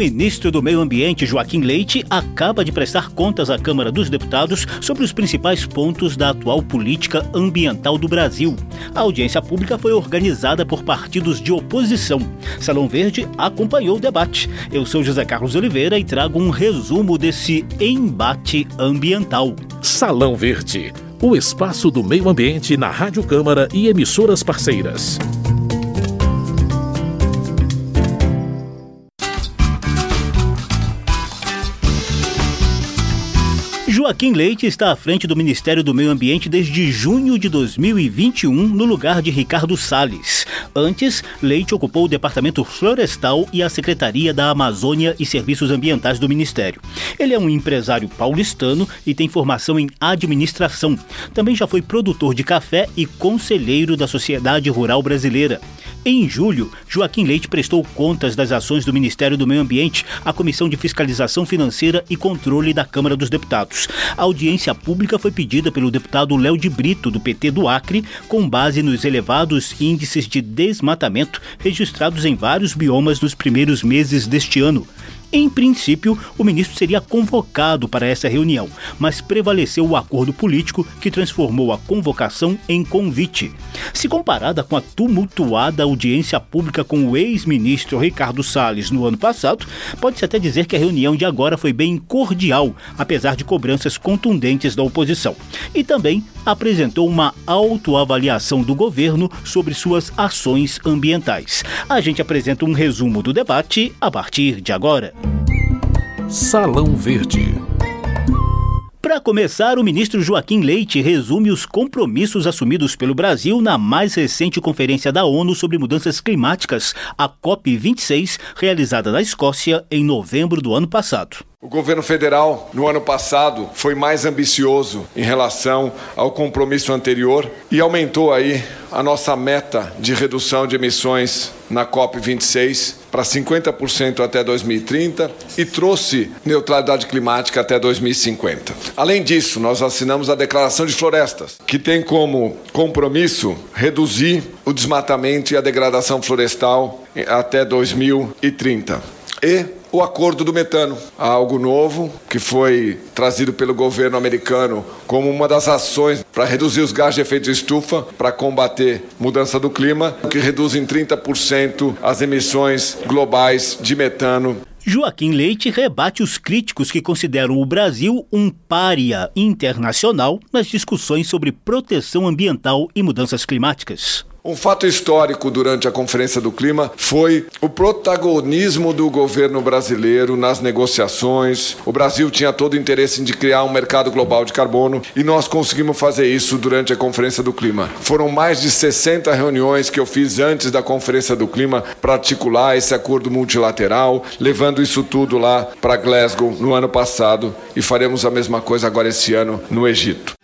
ministro do Meio Ambiente, Joaquim Leite, acaba de prestar contas à Câmara dos Deputados sobre os principais pontos da atual política ambiental do Brasil. A audiência pública foi organizada por partidos de oposição. Salão Verde acompanhou o debate. Eu sou José Carlos Oliveira e trago um resumo desse embate ambiental. Salão Verde, o espaço do meio ambiente na Rádio Câmara e emissoras parceiras. Joaquim Leite está à frente do Ministério do Meio Ambiente desde junho de 2021, no lugar de Ricardo Salles. Antes, Leite ocupou o Departamento Florestal e a Secretaria da Amazônia e Serviços Ambientais do Ministério. Ele é um empresário paulistano e tem formação em administração. Também já foi produtor de café e conselheiro da Sociedade Rural Brasileira. Em julho, Joaquim Leite prestou contas das ações do Ministério do Meio Ambiente à Comissão de Fiscalização Financeira e Controle da Câmara dos Deputados. A audiência pública foi pedida pelo deputado Léo de Brito, do PT do Acre, com base nos elevados índices de desmatamento registrados em vários biomas nos primeiros meses deste ano. Em princípio, o ministro seria convocado para essa reunião, mas prevaleceu o acordo político que transformou a convocação em convite. Se comparada com a tumultuada audiência pública com o ex-ministro Ricardo Salles no ano passado, pode-se até dizer que a reunião de agora foi bem cordial, apesar de cobranças contundentes da oposição. E também apresentou uma autoavaliação do governo sobre suas ações ambientais. A gente apresenta um resumo do debate a partir de agora. Salão Verde. Para começar, o ministro Joaquim Leite resume os compromissos assumidos pelo Brasil na mais recente Conferência da ONU sobre Mudanças Climáticas, a COP26, realizada na Escócia em novembro do ano passado. O governo federal, no ano passado, foi mais ambicioso em relação ao compromisso anterior e aumentou aí a nossa meta de redução de emissões na COP26 para 50% até 2030 e trouxe neutralidade climática até 2050. Além disso, nós assinamos a Declaração de Florestas, que tem como compromisso reduzir o desmatamento e a degradação florestal até 2030. E o acordo do metano, algo novo que foi trazido pelo governo americano como uma das ações para reduzir os gases de efeito de estufa, para combater mudança do clima, que reduz em 30% as emissões globais de metano Joaquim Leite rebate os críticos que consideram o Brasil um pária internacional nas discussões sobre proteção ambiental e mudanças climáticas. Um fato histórico durante a Conferência do Clima foi o protagonismo do governo brasileiro nas negociações. O Brasil tinha todo o interesse de criar um mercado global de carbono e nós conseguimos fazer isso durante a Conferência do Clima. Foram mais de 60 reuniões que eu fiz antes da Conferência do Clima para articular esse acordo multilateral, levando isso tudo lá para Glasgow no ano passado e faremos a mesma coisa agora esse ano no Egito.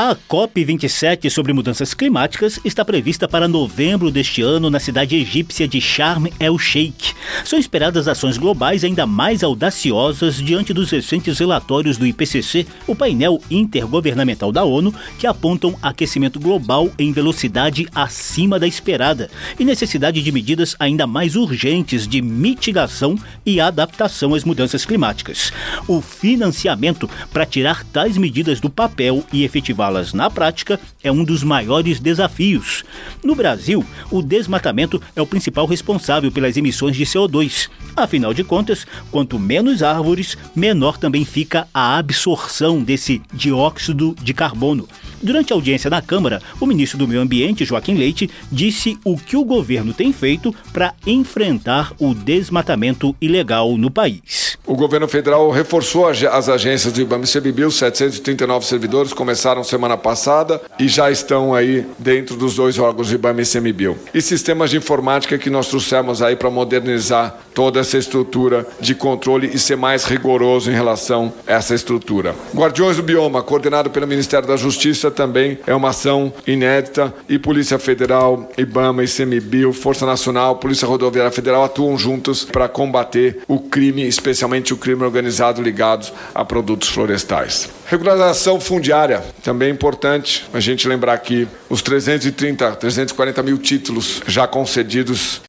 A COP27 sobre mudanças climáticas está prevista para novembro deste ano na cidade egípcia de Sharm el-Sheikh. São esperadas ações globais ainda mais audaciosas diante dos recentes relatórios do IPCC, o painel intergovernamental da ONU, que apontam aquecimento global em velocidade acima da esperada e necessidade de medidas ainda mais urgentes de mitigação e adaptação às mudanças climáticas. O financiamento para tirar tais medidas do papel e efetivar las na prática é um dos maiores desafios. No Brasil, o desmatamento é o principal responsável pelas emissões de CO2. Afinal de contas, quanto menos árvores, menor também fica a absorção desse dióxido de carbono. Durante a audiência na Câmara, o ministro do Meio Ambiente, Joaquim Leite, disse o que o governo tem feito para enfrentar o desmatamento ilegal no país. O governo federal reforçou as agências do IBAMA e CBBio, 739 servidores começaram semana passada e já estão aí dentro dos dois órgãos do IBAMA e CMBio. E sistemas de informática que nós trouxemos aí para modernizar toda essa estrutura de controle e ser mais rigoroso em relação a essa estrutura. Guardiões do Bioma, coordenado pelo Ministério da Justiça, também é uma ação inédita e Polícia Federal, IBAMA, ICMBio, Força Nacional, Polícia Rodoviária Federal atuam juntos para combater o crime, especialmente especialmente o crime organizado ligado a produtos florestais. Regularização fundiária, também é importante a gente lembrar aqui os 330, 340 mil títulos já concedidos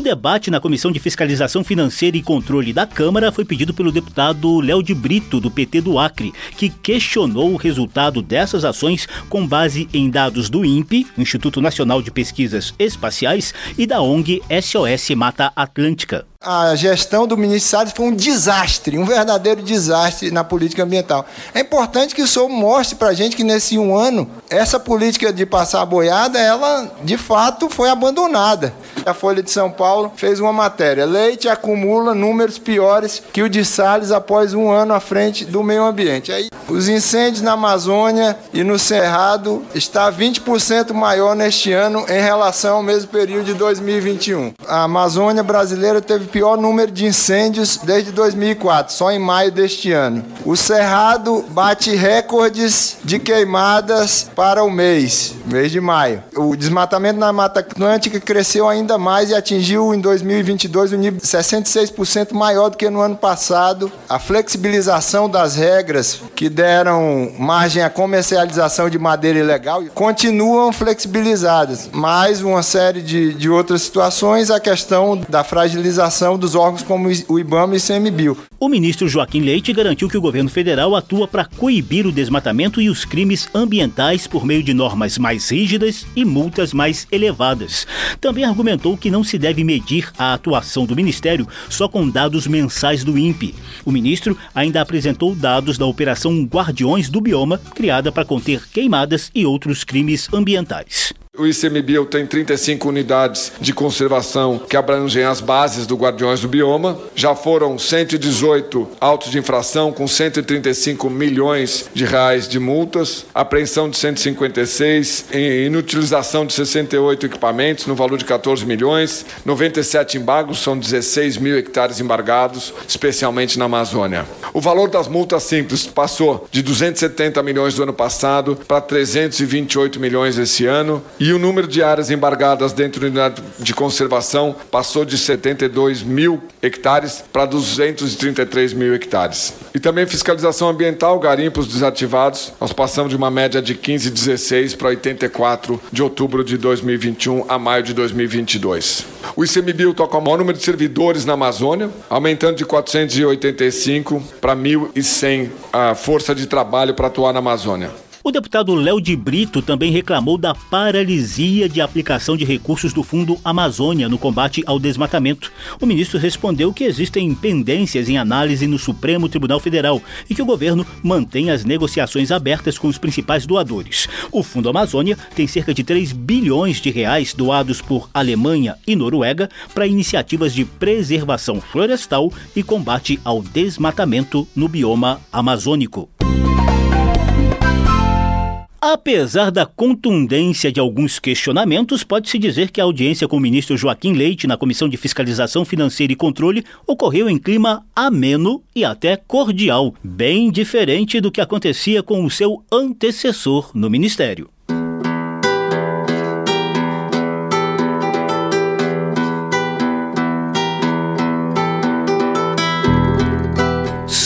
O debate na Comissão de Fiscalização Financeira e Controle da Câmara foi pedido pelo deputado Léo de Brito, do PT do Acre, que questionou o resultado dessas ações com base em dados do INPE, Instituto Nacional de Pesquisas Espaciais, e da ONG SOS Mata Atlântica a gestão do ministro Salles foi um desastre, um verdadeiro desastre na política ambiental. É importante que o senhor mostre para a gente que nesse um ano, essa política de passar a boiada, ela de fato foi abandonada. A Folha de São Paulo fez uma matéria, Leite acumula números piores que o de Salles após um ano à frente do meio ambiente. Aí, os incêndios na Amazônia e no Cerrado está 20% maior neste ano em relação ao mesmo período de 2021. A Amazônia brasileira teve pior número de incêndios desde 2004, só em maio deste ano. O Cerrado bate recordes de queimadas para o mês, mês de maio. O desmatamento na Mata Atlântica cresceu ainda mais e atingiu em 2022 um nível 66% maior do que no ano passado. A flexibilização das regras que deram margem à comercialização de madeira ilegal continuam flexibilizadas. Mais uma série de, de outras situações, a questão da fragilização dos órgãos como o IBAMA e o ICMBio. O ministro Joaquim Leite garantiu que o governo federal atua para coibir o desmatamento e os crimes ambientais por meio de normas mais rígidas e multas mais elevadas. Também argumentou que não se deve medir a atuação do ministério só com dados mensais do INPE. O ministro ainda apresentou dados da Operação Guardiões do Bioma, criada para conter queimadas e outros crimes ambientais. O ICMBio tem 35 unidades de conservação que abrangem as bases do Guardiões do Bioma. Já foram 118 autos de infração com 135 milhões de reais de multas, apreensão de 156, inutilização de 68 equipamentos no valor de 14 milhões, 97 embargos, são 16 mil hectares embargados, especialmente na Amazônia. O valor das multas simples passou de 270 milhões do ano passado para 328 milhões esse ano e o número de áreas embargadas dentro da unidade de conservação passou de 72 mil hectares para 233 mil hectares. E também fiscalização ambiental, garimpos desativados, nós passamos de uma média de 15, 16 para 84 de outubro de 2021 a maio de 2022. O ICMBio toca o maior número de servidores na Amazônia, aumentando de 485 para 1.100 a força de trabalho para atuar na Amazônia. O deputado Léo de Brito também reclamou da paralisia de aplicação de recursos do Fundo Amazônia no combate ao desmatamento. O ministro respondeu que existem pendências em análise no Supremo Tribunal Federal e que o governo mantém as negociações abertas com os principais doadores. O Fundo Amazônia tem cerca de 3 bilhões de reais doados por Alemanha e Noruega para iniciativas de preservação florestal e combate ao desmatamento no bioma amazônico. Apesar da contundência de alguns questionamentos, pode-se dizer que a audiência com o ministro Joaquim Leite na Comissão de Fiscalização Financeira e Controle ocorreu em clima ameno e até cordial, bem diferente do que acontecia com o seu antecessor no ministério.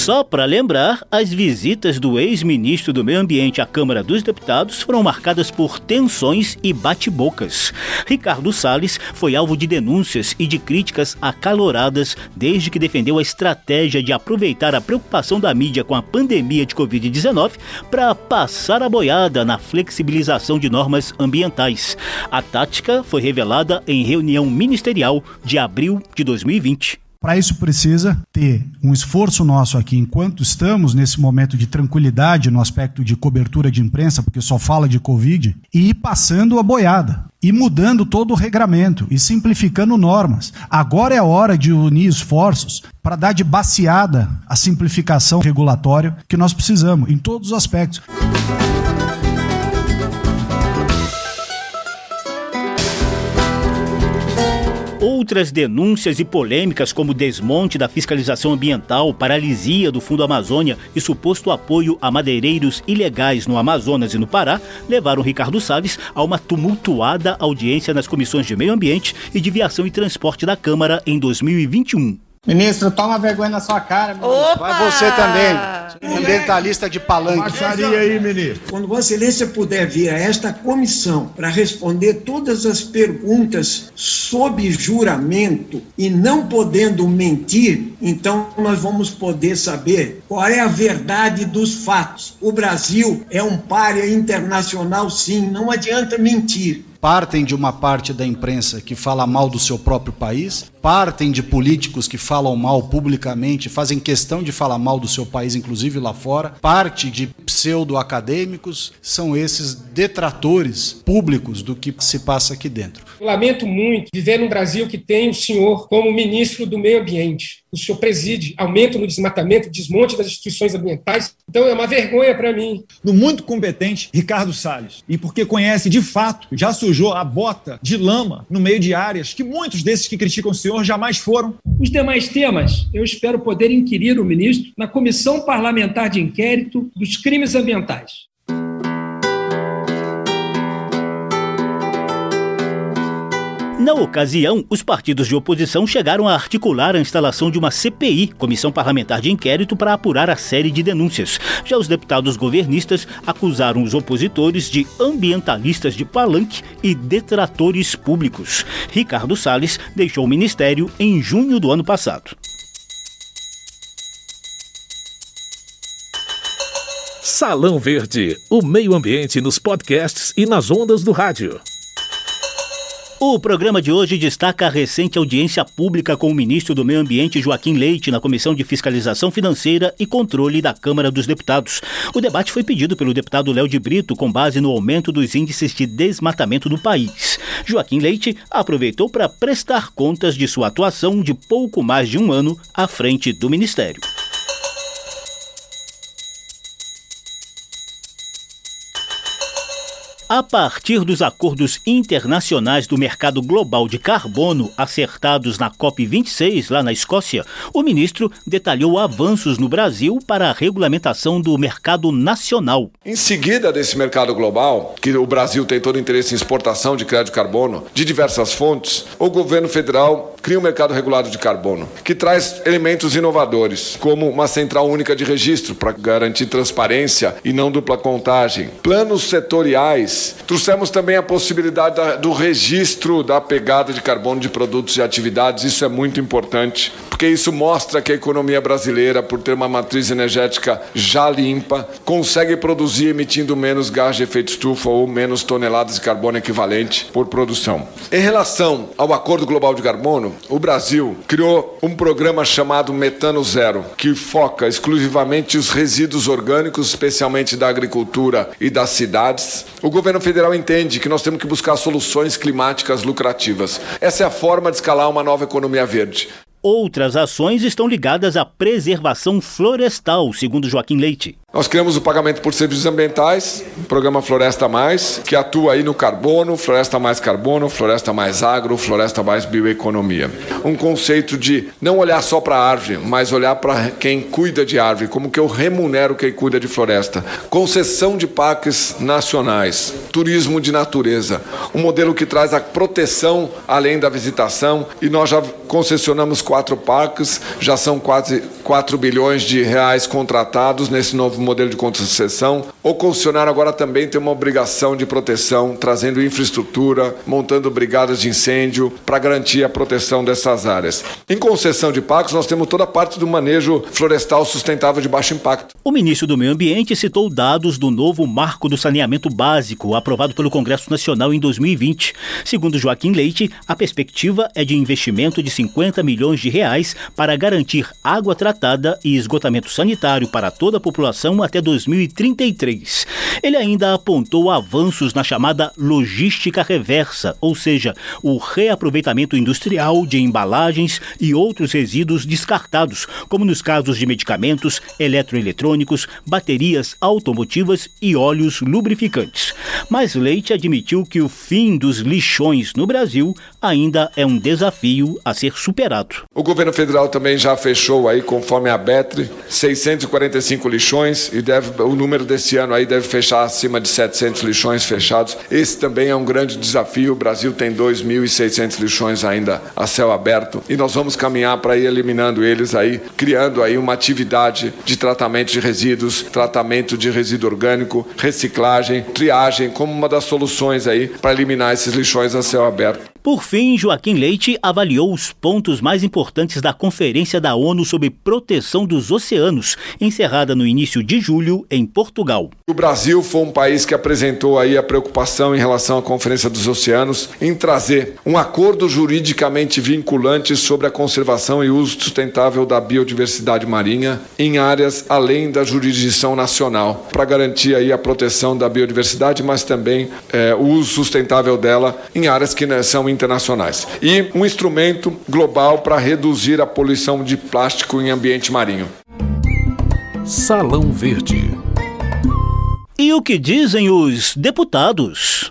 Só para lembrar, as visitas do ex-ministro do Meio Ambiente à Câmara dos Deputados foram marcadas por tensões e bate-bocas. Ricardo Salles foi alvo de denúncias e de críticas acaloradas desde que defendeu a estratégia de aproveitar a preocupação da mídia com a pandemia de Covid-19 para passar a boiada na flexibilização de normas ambientais. A tática foi revelada em reunião ministerial de abril de 2020. Para isso precisa ter um esforço nosso aqui, enquanto estamos nesse momento de tranquilidade no aspecto de cobertura de imprensa, porque só fala de Covid, e ir passando a boiada, e mudando todo o regramento e simplificando normas. Agora é a hora de unir esforços para dar de baseada a simplificação regulatória que nós precisamos, em todos os aspectos. Outras denúncias e polêmicas, como desmonte da fiscalização ambiental, paralisia do Fundo Amazônia e suposto apoio a madeireiros ilegais no Amazonas e no Pará, levaram Ricardo Salles a uma tumultuada audiência nas comissões de Meio Ambiente e de Viação e Transporte da Câmara em 2021. Ministro, toma vergonha na sua cara. Opa! Vai você também. Ambientalista de palanque. Baixaria aí, ministro. Quando Vossa Excelência puder vir a esta comissão para responder todas as perguntas sob juramento e não podendo mentir, então nós vamos poder saber qual é a verdade dos fatos. O Brasil é um párea internacional, sim, não adianta mentir partem de uma parte da imprensa que fala mal do seu próprio país, partem de políticos que falam mal publicamente, fazem questão de falar mal do seu país, inclusive lá fora, parte de pseudo-acadêmicos, são esses detratores públicos do que se passa aqui dentro. Lamento muito viver num Brasil que tem o senhor como ministro do Meio Ambiente o senhor preside aumento no desmatamento, desmonte das instituições ambientais. Então é uma vergonha para mim. Do muito competente Ricardo Salles. E porque conhece de fato, já sujou a bota de lama no meio de áreas que muitos desses que criticam o senhor jamais foram. Os demais temas, eu espero poder inquirir o ministro na comissão parlamentar de inquérito dos crimes ambientais. Na ocasião, os partidos de oposição chegaram a articular a instalação de uma CPI, Comissão Parlamentar de Inquérito, para apurar a série de denúncias. Já os deputados governistas acusaram os opositores de ambientalistas de palanque e detratores públicos. Ricardo Salles deixou o ministério em junho do ano passado. Salão Verde, o meio ambiente nos podcasts e nas ondas do rádio. O programa de hoje destaca a recente audiência pública com o ministro do Meio Ambiente, Joaquim Leite, na Comissão de Fiscalização Financeira e Controle da Câmara dos Deputados. O debate foi pedido pelo deputado Léo de Brito com base no aumento dos índices de desmatamento do país. Joaquim Leite aproveitou para prestar contas de sua atuação de pouco mais de um ano à frente do Ministério. A partir dos acordos internacionais do mercado global de carbono acertados na COP26, lá na Escócia, o ministro detalhou avanços no Brasil para a regulamentação do mercado nacional. Em seguida desse mercado global, que o Brasil tem todo interesse em exportação de crédito de carbono de diversas fontes, o governo federal cria um mercado regulado de carbono, que traz elementos inovadores, como uma central única de registro para garantir transparência e não dupla contagem, planos setoriais Trouxemos também a possibilidade da, do registro da pegada de carbono de produtos e atividades, isso é muito importante, porque isso mostra que a economia brasileira, por ter uma matriz energética já limpa, consegue produzir emitindo menos gás de efeito estufa ou menos toneladas de carbono equivalente por produção. Em relação ao Acordo Global de Carbono, o Brasil criou um programa chamado Metano Zero, que foca exclusivamente os resíduos orgânicos, especialmente da agricultura e das cidades. O governo federal entende que nós temos que buscar soluções climáticas lucrativas. Essa é a forma de escalar uma nova economia verde. Outras ações estão ligadas à preservação florestal, segundo Joaquim Leite. Nós criamos o pagamento por serviços ambientais, o programa Floresta Mais, que atua aí no carbono, Floresta Mais Carbono, Floresta Mais Agro, Floresta Mais Bioeconomia. Um conceito de não olhar só para a árvore, mas olhar para quem cuida de árvore, como que eu remunero quem cuida de floresta. Concessão de parques nacionais, turismo de natureza, um modelo que traz a proteção além da visitação e nós já concessionamos quatro parques, já são quase 4 bilhões de reais contratados nesse novo modelo de concessão. O concessionário agora também tem uma obrigação de proteção, trazendo infraestrutura, montando brigadas de incêndio para garantir a proteção dessas áreas. Em concessão de parques, nós temos toda a parte do manejo florestal sustentável de baixo impacto. O ministro do Meio Ambiente citou dados do novo Marco do Saneamento Básico, aprovado pelo Congresso Nacional em 2020. Segundo Joaquim Leite, a perspectiva é de investimento de 50 milhões de reais para garantir água tratada e esgotamento sanitário para toda a população até 2033. Ele ainda apontou avanços na chamada logística reversa, ou seja, o reaproveitamento industrial de embalagens e outros resíduos descartados, como nos casos de medicamentos, eletroeletrônicos, baterias automotivas e óleos lubrificantes. Mas Leite admitiu que o fim dos lixões no Brasil ainda é um desafio a ser superado. O governo federal também já fechou aí, conforme a Betre, 645 lixões e deve, o número desse ano aí deve fechar acima de 700 lixões fechados. Esse também é um grande desafio. O Brasil tem 2.600 lixões ainda a céu aberto e nós vamos caminhar para ir eliminando eles aí, criando aí uma atividade de tratamento de resíduos, tratamento de resíduo orgânico, reciclagem, triagem como uma das soluções aí para eliminar esses lixões a céu aberto. Por fim, Joaquim Leite avaliou os pontos mais importantes da Conferência da ONU sobre Proteção dos Oceanos, encerrada no início de julho em Portugal. O Brasil foi um país que apresentou aí a preocupação em relação à Conferência dos Oceanos em trazer um acordo juridicamente vinculante sobre a conservação e uso sustentável da biodiversidade marinha em áreas além da jurisdição nacional, para garantir aí a proteção da biodiversidade, mas também é, o uso sustentável dela em áreas que né, são internacionais. E um instrumento global para reduzir a poluição de plástico em ambiente marinho. Salão Verde. E o que dizem os deputados?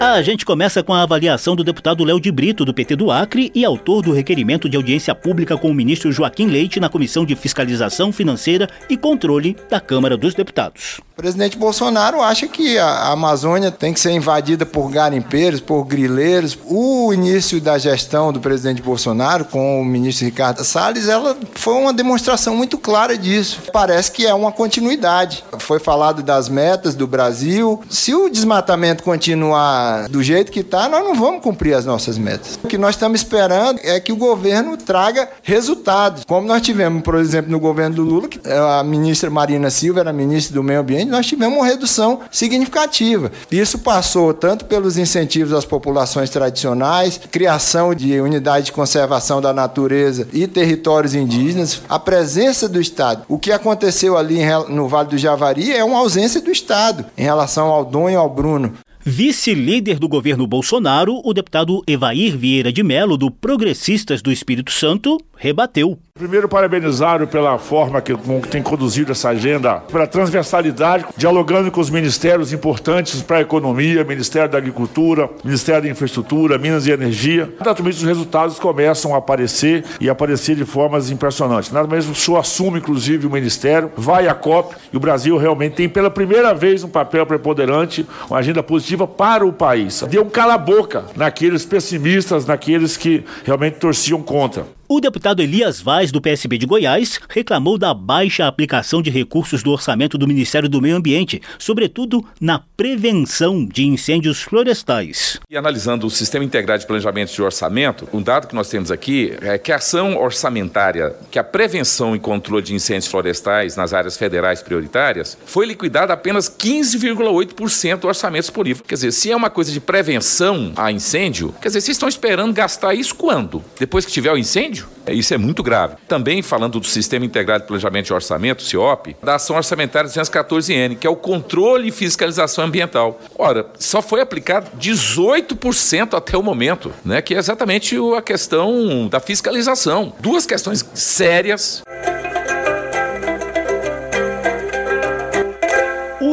A gente começa com a avaliação do deputado Léo de Brito, do PT do Acre, e autor do requerimento de audiência pública com o ministro Joaquim Leite na Comissão de Fiscalização Financeira e Controle da Câmara dos Deputados. O presidente Bolsonaro acha que a Amazônia tem que ser invadida por garimpeiros, por grileiros. O início da gestão do presidente Bolsonaro com o ministro Ricardo Salles, ela foi uma demonstração muito clara disso. Parece que é uma continuidade. Foi falado das metas do Brasil. Se o desmatamento continuar do jeito que está, nós não vamos cumprir as nossas metas. O que nós estamos esperando é que o governo traga resultados. Como nós tivemos, por exemplo, no governo do Lula, que a ministra Marina Silva era ministra do Meio Ambiente, nós tivemos uma redução significativa. Isso passou tanto pelos incentivos às populações tradicionais, criação de unidades de conservação da natureza e territórios indígenas, a presença do Estado. O que aconteceu ali no Vale do Javari é uma ausência do Estado em relação ao Dom e ao Bruno. Vice-líder do governo Bolsonaro, o deputado Evair Vieira de Melo, do Progressistas do Espírito Santo, rebateu. Primeiro, parabenizar pela forma que tem conduzido essa agenda, pela transversalidade, dialogando com os ministérios importantes para a economia, Ministério da Agricultura, Ministério da Infraestrutura, Minas e Energia. Naturalmente, os resultados começam a aparecer e aparecer de formas impressionantes. Nada mesmo, o senhor assume, inclusive, o Ministério, vai à COP e o Brasil realmente tem, pela primeira vez, um papel preponderante, uma agenda positiva para o país. Deu um cala-boca naqueles pessimistas, naqueles que realmente torciam contra. O deputado Elias Vaz, do PSB de Goiás, reclamou da baixa aplicação de recursos do orçamento do Ministério do Meio Ambiente, sobretudo na prevenção de incêndios florestais. E analisando o Sistema Integrado de Planejamento de Orçamento, um dado que nós temos aqui é que a ação orçamentária, que a prevenção e controle de incêndios florestais nas áreas federais prioritárias, foi liquidada apenas 15,8% do orçamento disponível. Quer dizer, se é uma coisa de prevenção a incêndio, quer dizer, vocês estão esperando gastar isso quando? Depois que tiver o incêndio? Isso é muito grave. Também falando do Sistema Integrado de Planejamento e Orçamento, CIOP, da Ação Orçamentária 214N, que é o controle e fiscalização ambiental. Ora, só foi aplicado 18% até o momento, né, que é exatamente a questão da fiscalização. Duas questões sérias.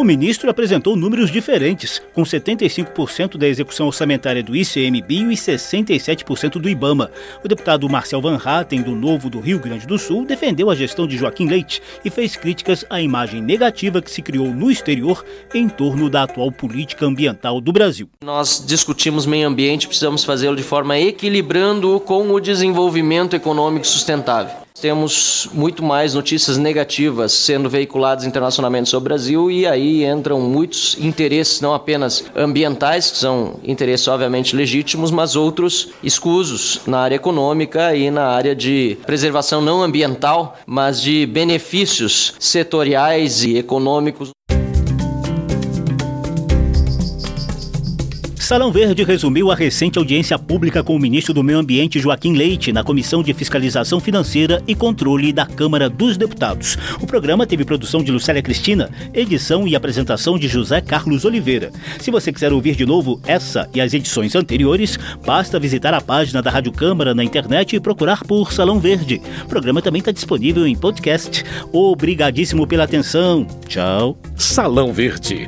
Ministro apresentou números diferentes, com 75% da execução orçamentária do ICMBio e 67% do IBAMA. O deputado Marcel Van Hatten, do Novo do Rio Grande do Sul, defendeu a gestão de Joaquim Leite e fez críticas à imagem negativa que se criou no exterior em torno da atual política ambiental do Brasil. Nós discutimos meio ambiente, precisamos fazê-lo de forma equilibrando com o desenvolvimento econômico sustentável. Temos muito mais notícias negativas sendo veiculadas internacionalmente sobre o Brasil e aí entram muitos interesses, não apenas ambientais, que são interesses obviamente legítimos, mas outros escusos na área econômica e na área de preservação não ambiental, mas de benefícios setoriais e econômicos. Salão Verde resumiu a recente audiência pública com o ministro do Meio Ambiente, Joaquim Leite, na Comissão de Fiscalização Financeira e Controle da Câmara dos Deputados. O programa teve produção de Lucélia Cristina, edição e apresentação de José Carlos Oliveira. Se você quiser ouvir de novo essa e as edições anteriores, basta visitar a página da Rádio Câmara na internet e procurar por Salão Verde. O programa também está disponível em podcast. Obrigadíssimo pela atenção. Tchau. Salão Verde